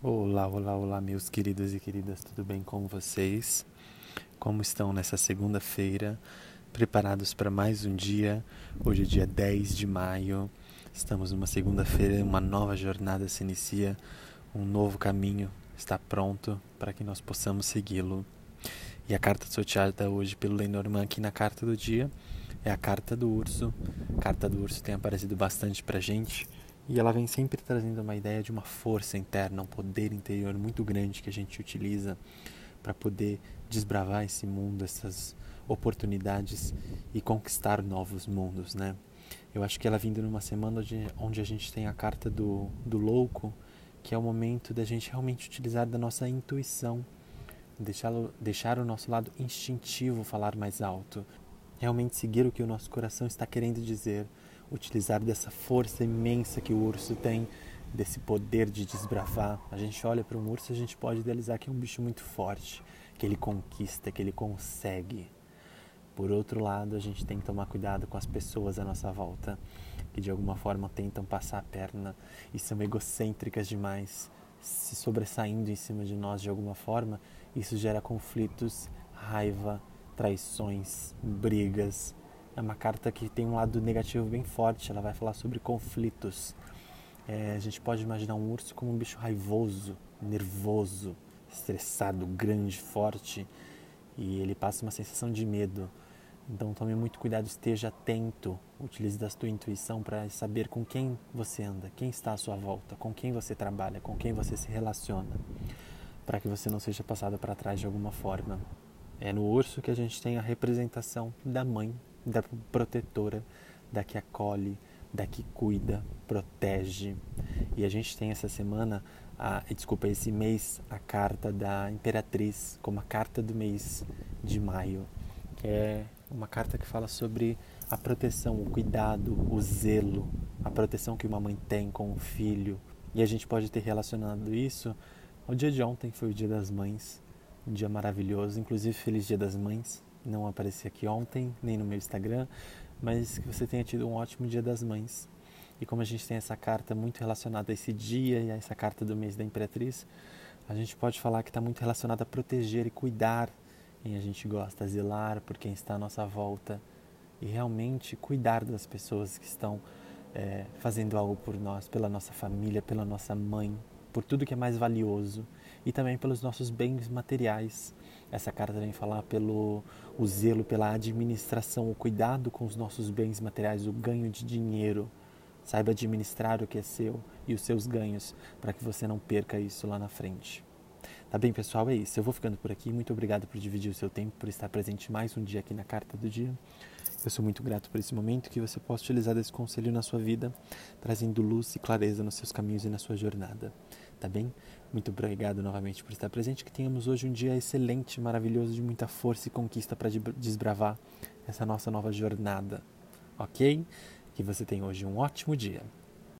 Olá, olá, olá, meus queridos e queridas, tudo bem com vocês? Como estão nessa segunda-feira? Preparados para mais um dia? Hoje é dia 10 de maio, estamos numa segunda-feira, uma nova jornada se inicia, um novo caminho está pronto para que nós possamos segui-lo. E a carta sorteada hoje pelo Lenormand aqui na carta do dia é a carta do urso. A carta do urso tem aparecido bastante para gente e ela vem sempre trazendo uma ideia de uma força interna, um poder interior muito grande que a gente utiliza para poder desbravar esse mundo, essas oportunidades e conquistar novos mundos, né? Eu acho que ela vindo numa semana onde, onde a gente tem a carta do, do louco, que é o momento da gente realmente utilizar da nossa intuição, deixar, deixar o nosso lado instintivo falar mais alto, realmente seguir o que o nosso coração está querendo dizer, utilizar dessa força imensa que o urso tem, desse poder de desbravar. A gente olha para um urso a gente pode idealizar que é um bicho muito forte, que ele conquista, que ele consegue. Por outro lado, a gente tem que tomar cuidado com as pessoas à nossa volta, que de alguma forma tentam passar a perna e são egocêntricas demais, se sobressaindo em cima de nós de alguma forma. Isso gera conflitos, raiva, traições, brigas, é uma carta que tem um lado negativo bem forte, ela vai falar sobre conflitos. É, a gente pode imaginar um urso como um bicho raivoso, nervoso, estressado, grande, forte, e ele passa uma sensação de medo. Então tome muito cuidado, esteja atento, utilize da sua intuição para saber com quem você anda, quem está à sua volta, com quem você trabalha, com quem você se relaciona, para que você não seja passado para trás de alguma forma. É no urso que a gente tem a representação da mãe da protetora, da que acolhe, da que cuida, protege. E a gente tem essa semana, a, desculpa, esse mês, a carta da Imperatriz, como a carta do mês de maio, que é uma carta que fala sobre a proteção, o cuidado, o zelo, a proteção que uma mãe tem com o filho. E a gente pode ter relacionado isso ao dia de ontem, foi o Dia das Mães, um dia maravilhoso, inclusive Feliz Dia das Mães não apareci aqui ontem, nem no meu Instagram, mas que você tenha tido um ótimo Dia das Mães. E como a gente tem essa carta muito relacionada a esse dia e a essa carta do mês da Imperatriz, a gente pode falar que está muito relacionada a proteger e cuidar quem a gente gosta, zelar por quem está à nossa volta e realmente cuidar das pessoas que estão é, fazendo algo por nós, pela nossa família, pela nossa mãe, por tudo que é mais valioso e também pelos nossos bens materiais. Essa carta vem falar pelo o zelo pela administração, o cuidado com os nossos bens materiais, o ganho de dinheiro. Saiba administrar o que é seu e os seus ganhos para que você não perca isso lá na frente. Tá bem, pessoal? É isso. Eu vou ficando por aqui. Muito obrigado por dividir o seu tempo, por estar presente mais um dia aqui na Carta do Dia. Eu sou muito grato por esse momento que você possa utilizar desse conselho na sua vida, trazendo luz e clareza nos seus caminhos e na sua jornada. Tá bem? Muito obrigado novamente por estar presente. Que tenhamos hoje um dia excelente, maravilhoso, de muita força e conquista para desbravar essa nossa nova jornada. Ok? Que você tenha hoje um ótimo dia.